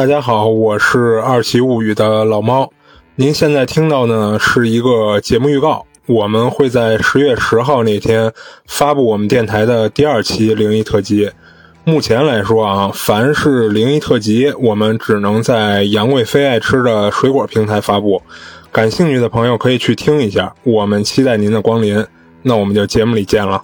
大家好，我是二奇物语的老猫。您现在听到呢是一个节目预告，我们会在十月十号那天发布我们电台的第二期灵异特辑。目前来说啊，凡是灵异特辑，我们只能在杨贵妃爱吃的水果平台发布。感兴趣的朋友可以去听一下。我们期待您的光临，那我们就节目里见了。